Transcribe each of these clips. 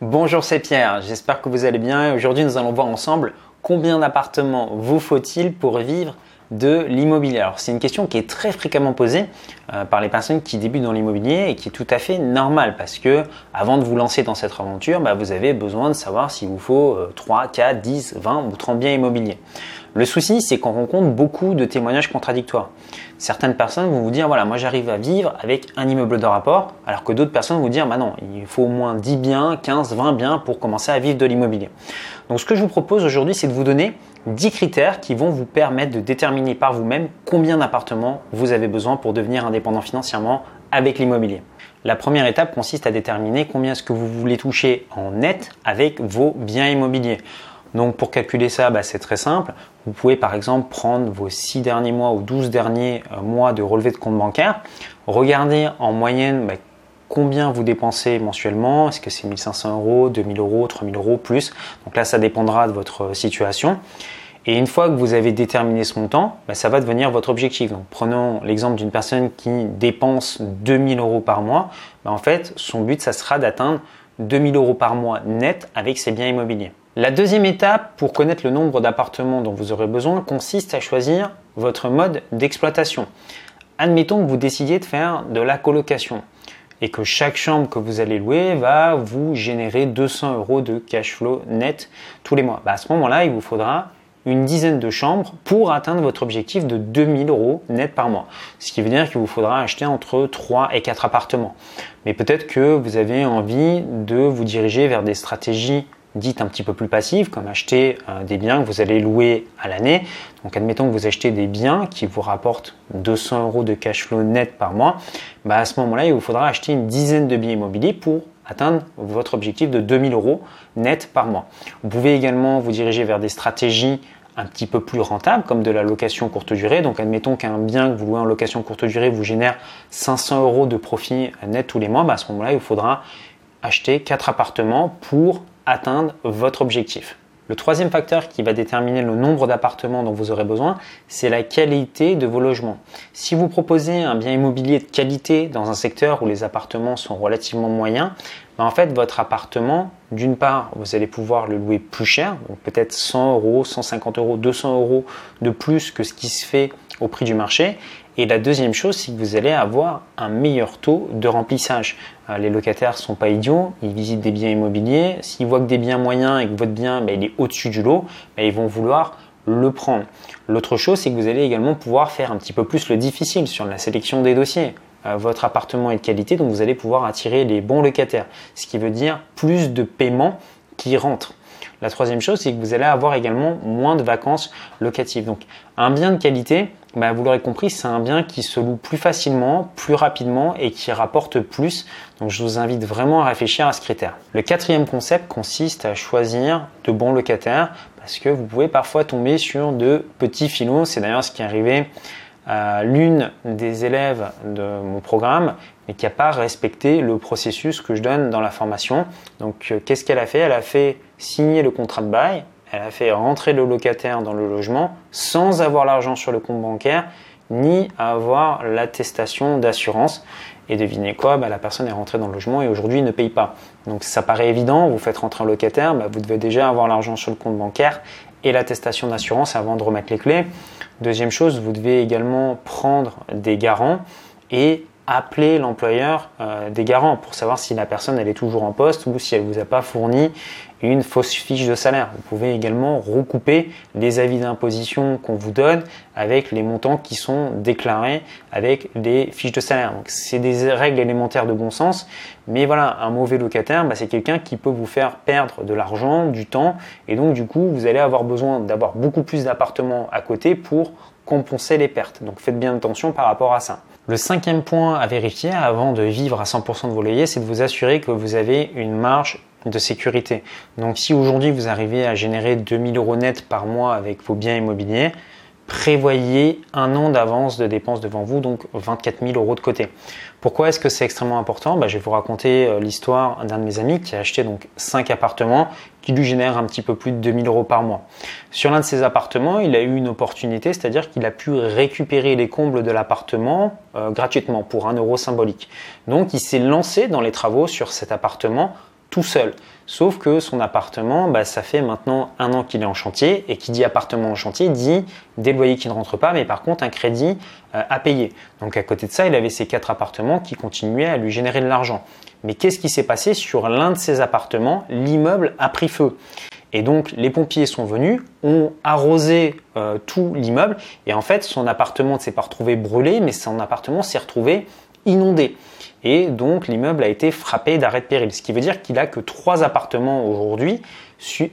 Bonjour, c'est Pierre, j'espère que vous allez bien. Aujourd'hui nous allons voir ensemble combien d'appartements vous faut-il pour vivre de l'immobilier Alors c'est une question qui est très fréquemment posée euh, par les personnes qui débutent dans l'immobilier et qui est tout à fait normale parce que avant de vous lancer dans cette aventure, bah, vous avez besoin de savoir s'il vous faut 3, 4, 10, 20 ou 30 biens immobiliers. Le souci, c'est qu'on rencontre beaucoup de témoignages contradictoires. Certaines personnes vont vous dire, voilà, moi j'arrive à vivre avec un immeuble de rapport, alors que d'autres personnes vont vous dire, bah non, il faut au moins 10 biens, 15, 20 biens pour commencer à vivre de l'immobilier. Donc ce que je vous propose aujourd'hui, c'est de vous donner 10 critères qui vont vous permettre de déterminer par vous-même combien d'appartements vous avez besoin pour devenir indépendant financièrement avec l'immobilier. La première étape consiste à déterminer combien est-ce que vous voulez toucher en net avec vos biens immobiliers. Donc pour calculer ça, bah, c'est très simple. Vous pouvez par exemple prendre vos 6 derniers mois ou 12 derniers euh, mois de relevé de compte bancaire, regarder en moyenne bah, combien vous dépensez mensuellement, est-ce que c'est 1500 euros, 2000 euros, 3000 euros plus? Donc là, ça dépendra de votre situation. Et une fois que vous avez déterminé ce montant, bah, ça va devenir votre objectif. Donc prenons l'exemple d'une personne qui dépense 2000 euros par mois. en fait, son but, ça sera d'atteindre 2000 euros par mois net avec ses biens immobiliers. La deuxième étape pour connaître le nombre d'appartements dont vous aurez besoin consiste à choisir votre mode d'exploitation. Admettons que vous décidiez de faire de la colocation et que chaque chambre que vous allez louer va vous générer 200 euros de cash flow net tous les mois. Bah, à ce moment-là, il vous faudra une dizaine de chambres pour atteindre votre objectif de 2000 euros net par mois. Ce qui veut dire qu'il vous faudra acheter entre 3 et 4 appartements. Mais peut-être que vous avez envie de vous diriger vers des stratégies dites un petit peu plus passives, comme acheter euh, des biens que vous allez louer à l'année. Donc admettons que vous achetez des biens qui vous rapportent 200 euros de cash flow net par mois. Bah à ce moment-là, il vous faudra acheter une dizaine de biens immobiliers pour atteindre votre objectif de 2000 euros net par mois. Vous pouvez également vous diriger vers des stratégies un petit peu plus rentables, comme de la location courte durée. Donc admettons qu'un bien que vous louez en location courte durée vous génère 500 euros de profit net tous les mois. Bah à ce moment-là, il vous faudra acheter 4 appartements pour atteindre votre objectif. Le troisième facteur qui va déterminer le nombre d'appartements dont vous aurez besoin, c'est la qualité de vos logements. Si vous proposez un bien immobilier de qualité dans un secteur où les appartements sont relativement moyens, ben en fait votre appartement, d'une part, vous allez pouvoir le louer plus cher, peut-être 100 euros, 150 euros, 200 euros de plus que ce qui se fait au prix du marché. Et la deuxième chose, c'est que vous allez avoir un meilleur taux de remplissage. Euh, les locataires ne sont pas idiots, ils visitent des biens immobiliers. S'ils voient que des biens moyens et que votre bien ben, il est au-dessus du lot, ben, ils vont vouloir le prendre. L'autre chose, c'est que vous allez également pouvoir faire un petit peu plus le difficile sur la sélection des dossiers. Euh, votre appartement est de qualité, donc vous allez pouvoir attirer les bons locataires, ce qui veut dire plus de paiements qui rentrent. La troisième chose, c'est que vous allez avoir également moins de vacances locatives. Donc un bien de qualité, bah, vous l'aurez compris, c'est un bien qui se loue plus facilement, plus rapidement et qui rapporte plus. Donc je vous invite vraiment à réfléchir à ce critère. Le quatrième concept consiste à choisir de bons locataires parce que vous pouvez parfois tomber sur de petits filons. C'est d'ailleurs ce qui est arrivé à l'une des élèves de mon programme mais qui n'a pas respecté le processus que je donne dans la formation. Donc euh, qu'est-ce qu'elle a fait? Elle a fait signer le contrat de bail, elle a fait rentrer le locataire dans le logement sans avoir l'argent sur le compte bancaire ni avoir l'attestation d'assurance. Et devinez quoi, bah, la personne est rentrée dans le logement et aujourd'hui ne paye pas. Donc ça paraît évident, vous faites rentrer un locataire, bah, vous devez déjà avoir l'argent sur le compte bancaire et l'attestation d'assurance avant de remettre les clés. Deuxième chose, vous devez également prendre des garants et appeler l'employeur euh, des garants pour savoir si la personne est toujours en poste ou si elle vous a pas fourni une fausse fiche de salaire. Vous pouvez également recouper les avis d'imposition qu'on vous donne avec les montants qui sont déclarés avec les fiches de salaire. Donc c'est des règles élémentaires de bon sens, mais voilà, un mauvais locataire, bah, c'est quelqu'un qui peut vous faire perdre de l'argent, du temps, et donc du coup vous allez avoir besoin d'avoir beaucoup plus d'appartements à côté pour compenser les pertes. Donc faites bien attention par rapport à ça. Le cinquième point à vérifier avant de vivre à 100% de vos loyers, c'est de vous assurer que vous avez une marge de sécurité. Donc si aujourd'hui vous arrivez à générer 2000 euros net par mois avec vos biens immobiliers, prévoyez un an d'avance de dépenses devant vous, donc 24 000 euros de côté. Pourquoi est-ce que c'est extrêmement important? Bah, Je vais vous raconter euh, l'histoire d'un de mes amis qui a acheté donc 5 appartements qui lui génèrent un petit peu plus de 2000 euros par mois. Sur l'un de ces appartements, il a eu une opportunité, c'est-à-dire qu'il a pu récupérer les combles de l'appartement euh, gratuitement pour un euro symbolique. Donc il s'est lancé dans les travaux sur cet appartement tout seul. Sauf que son appartement, bah, ça fait maintenant un an qu'il est en chantier, et qui dit appartement en chantier dit des loyers qui ne rentrent pas, mais par contre un crédit euh, à payer. Donc à côté de ça, il avait ces quatre appartements qui continuaient à lui générer de l'argent. Mais qu'est-ce qui s'est passé sur l'un de ces appartements? L'immeuble a pris feu. Et donc les pompiers sont venus, ont arrosé euh, tout l'immeuble, et en fait son appartement ne s'est pas retrouvé brûlé, mais son appartement s'est retrouvé inondé. Et donc l'immeuble a été frappé d'arrêt de péril, ce qui veut dire qu'il a que trois appartements aujourd'hui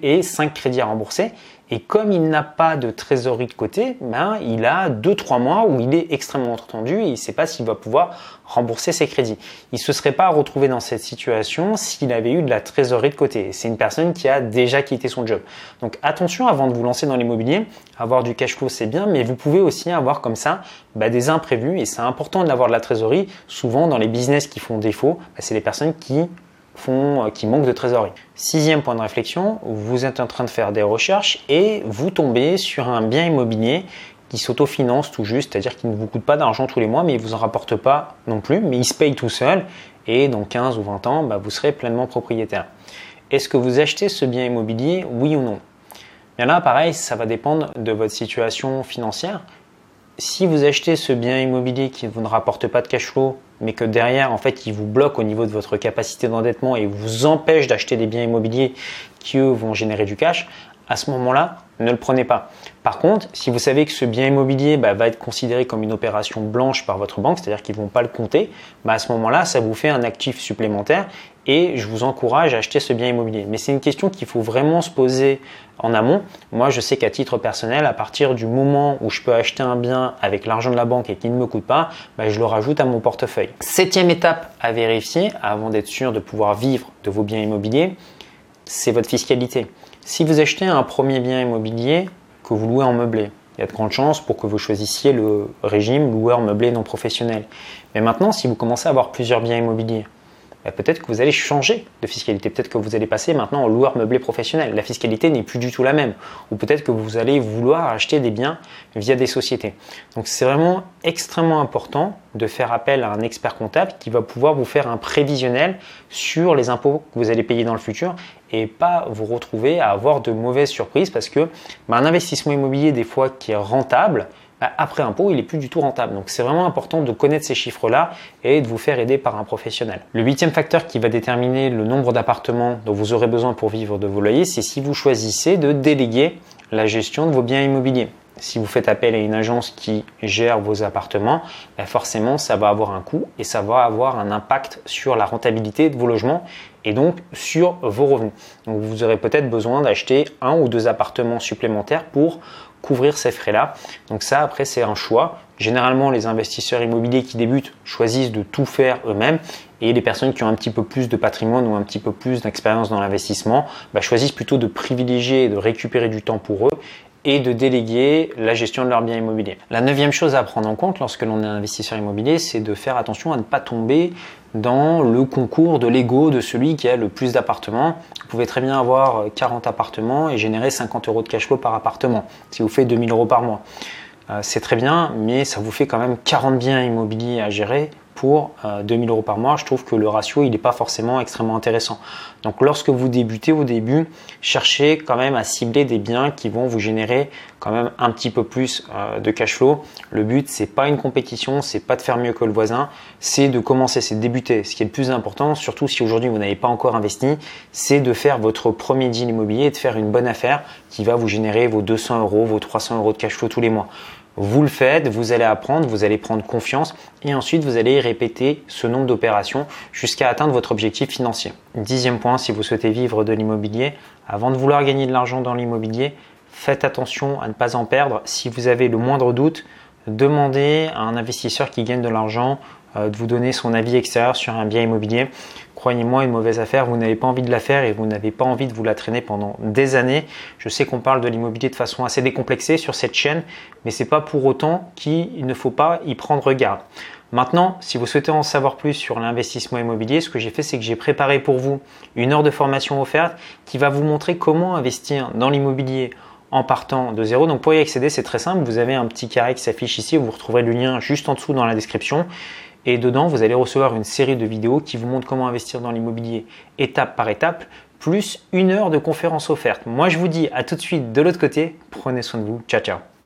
et cinq crédits à rembourser. Et comme il n'a pas de trésorerie de côté, ben, il a 2-3 mois où il est extrêmement tendu et il ne sait pas s'il va pouvoir rembourser ses crédits. Il ne se serait pas retrouvé dans cette situation s'il avait eu de la trésorerie de côté. C'est une personne qui a déjà quitté son job. Donc attention avant de vous lancer dans l'immobilier, avoir du cash flow c'est bien, mais vous pouvez aussi avoir comme ça ben, des imprévus et c'est important d'avoir de la trésorerie. Souvent dans les business qui font défaut, ben, c'est les personnes qui font, euh, qui manquent de trésorerie. Sixième point de réflexion, vous êtes en train de faire des recherches et vous tombez sur un bien immobilier qui s'autofinance tout juste, c'est-à-dire qu'il ne vous coûte pas d'argent tous les mois, mais il ne vous en rapporte pas non plus, mais il se paye tout seul et dans 15 ou 20 ans, bah, vous serez pleinement propriétaire. Est-ce que vous achetez ce bien immobilier, oui ou non? Bien là, pareil, ça va dépendre de votre situation financière si vous achetez ce bien immobilier qui ne vous rapporte pas de cash flow, mais que derrière, en fait, il vous bloque au niveau de votre capacité d'endettement et vous empêche d'acheter des biens immobiliers qui, eux, vont générer du cash, à ce moment-là, ne le prenez pas. Par contre, si vous savez que ce bien immobilier bah, va être considéré comme une opération blanche par votre banque, c'est-à-dire qu'ils ne vont pas le compter, bah, à ce moment-là, ça vous fait un actif supplémentaire et je vous encourage à acheter ce bien immobilier. Mais c'est une question qu'il faut vraiment se poser en amont. Moi, je sais qu'à titre personnel, à partir du moment où je peux acheter un bien avec l'argent de la banque et qui ne me coûte pas, bah, je le rajoute à mon portefeuille. Septième étape à vérifier avant d'être sûr de pouvoir vivre de vos biens immobiliers, c'est votre fiscalité. Si vous achetez un premier bien immobilier que vous louez en meublé, il y a de grandes chances pour que vous choisissiez le régime loueur meublé non professionnel. Mais maintenant, si vous commencez à avoir plusieurs biens immobiliers, peut-être que vous allez changer de fiscalité. Peut-être que vous allez passer maintenant au loueur meublé professionnel. La fiscalité n'est plus du tout la même. Ou peut-être que vous allez vouloir acheter des biens via des sociétés. Donc c'est vraiment extrêmement important de faire appel à un expert comptable qui va pouvoir vous faire un prévisionnel sur les impôts que vous allez payer dans le futur et pas vous retrouver à avoir de mauvaises surprises parce que bah, un investissement immobilier des fois qui est rentable, après impôt, il est plus du tout rentable. Donc c'est vraiment important de connaître ces chiffres-là et de vous faire aider par un professionnel. Le huitième facteur qui va déterminer le nombre d'appartements dont vous aurez besoin pour vivre de vos loyers, c'est si vous choisissez de déléguer la gestion de vos biens immobiliers. Si vous faites appel à une agence qui gère vos appartements, bah, forcément ça va avoir un coût et ça va avoir un impact sur la rentabilité de vos logements et donc sur vos revenus. Donc vous aurez peut-être besoin d'acheter un ou deux appartements supplémentaires pour couvrir ces frais-là. Donc ça, après, c'est un choix. Généralement, les investisseurs immobiliers qui débutent choisissent de tout faire eux-mêmes et les personnes qui ont un petit peu plus de patrimoine ou un petit peu plus d'expérience dans l'investissement bah, choisissent plutôt de privilégier et de récupérer du temps pour eux et de déléguer la gestion de leurs biens immobiliers. La neuvième chose à prendre en compte lorsque l'on est investisseur immobilier, c'est de faire attention à ne pas tomber dans le concours de l'ego de celui qui a le plus d'appartements. Vous pouvez très bien avoir 40 appartements et générer 50 euros de cash flow par appartement si vous faites 2000 euros par mois. Euh, c'est très bien, mais ça vous fait quand même 40 biens immobiliers à gérer pour 2000 euh, euros par mois, je trouve que le ratio il n'est pas forcément extrêmement intéressant. Donc lorsque vous débutez au début, cherchez quand même à cibler des biens qui vont vous générer quand même un petit peu plus euh, de cash flow. Le but c'est pas une compétition, c'est pas de faire mieux que le voisin, c'est de commencer, c'est de débuter. Ce qui est le plus important, surtout si aujourd'hui vous n'avez pas encore investi, c'est de faire votre premier deal immobilier et de faire une bonne affaire qui va vous générer vos 200 euros, vos 300 euros de cash flow tous les mois. Vous le faites, vous allez apprendre, vous allez prendre confiance et ensuite vous allez répéter ce nombre d'opérations jusqu'à atteindre votre objectif financier. Dixième point, si vous souhaitez vivre de l'immobilier, avant de vouloir gagner de l'argent dans l'immobilier, faites attention à ne pas en perdre. Si vous avez le moindre doute, demandez à un investisseur qui gagne de l'argent de vous donner son avis extérieur sur un bien immobilier. Croyez-moi, une mauvaise affaire, vous n'avez pas envie de la faire et vous n'avez pas envie de vous la traîner pendant des années. Je sais qu'on parle de l'immobilier de façon assez décomplexée sur cette chaîne, mais c'est pas pour autant qu'il ne faut pas y prendre garde. Maintenant, si vous souhaitez en savoir plus sur l'investissement immobilier, ce que j'ai fait, c'est que j'ai préparé pour vous une heure de formation offerte qui va vous montrer comment investir dans l'immobilier en partant de zéro. Donc pour y accéder, c'est très simple. Vous avez un petit carré qui s'affiche ici. Vous retrouverez le lien juste en dessous dans la description. Et dedans, vous allez recevoir une série de vidéos qui vous montrent comment investir dans l'immobilier étape par étape, plus une heure de conférence offerte. Moi, je vous dis à tout de suite de l'autre côté. Prenez soin de vous. Ciao, ciao.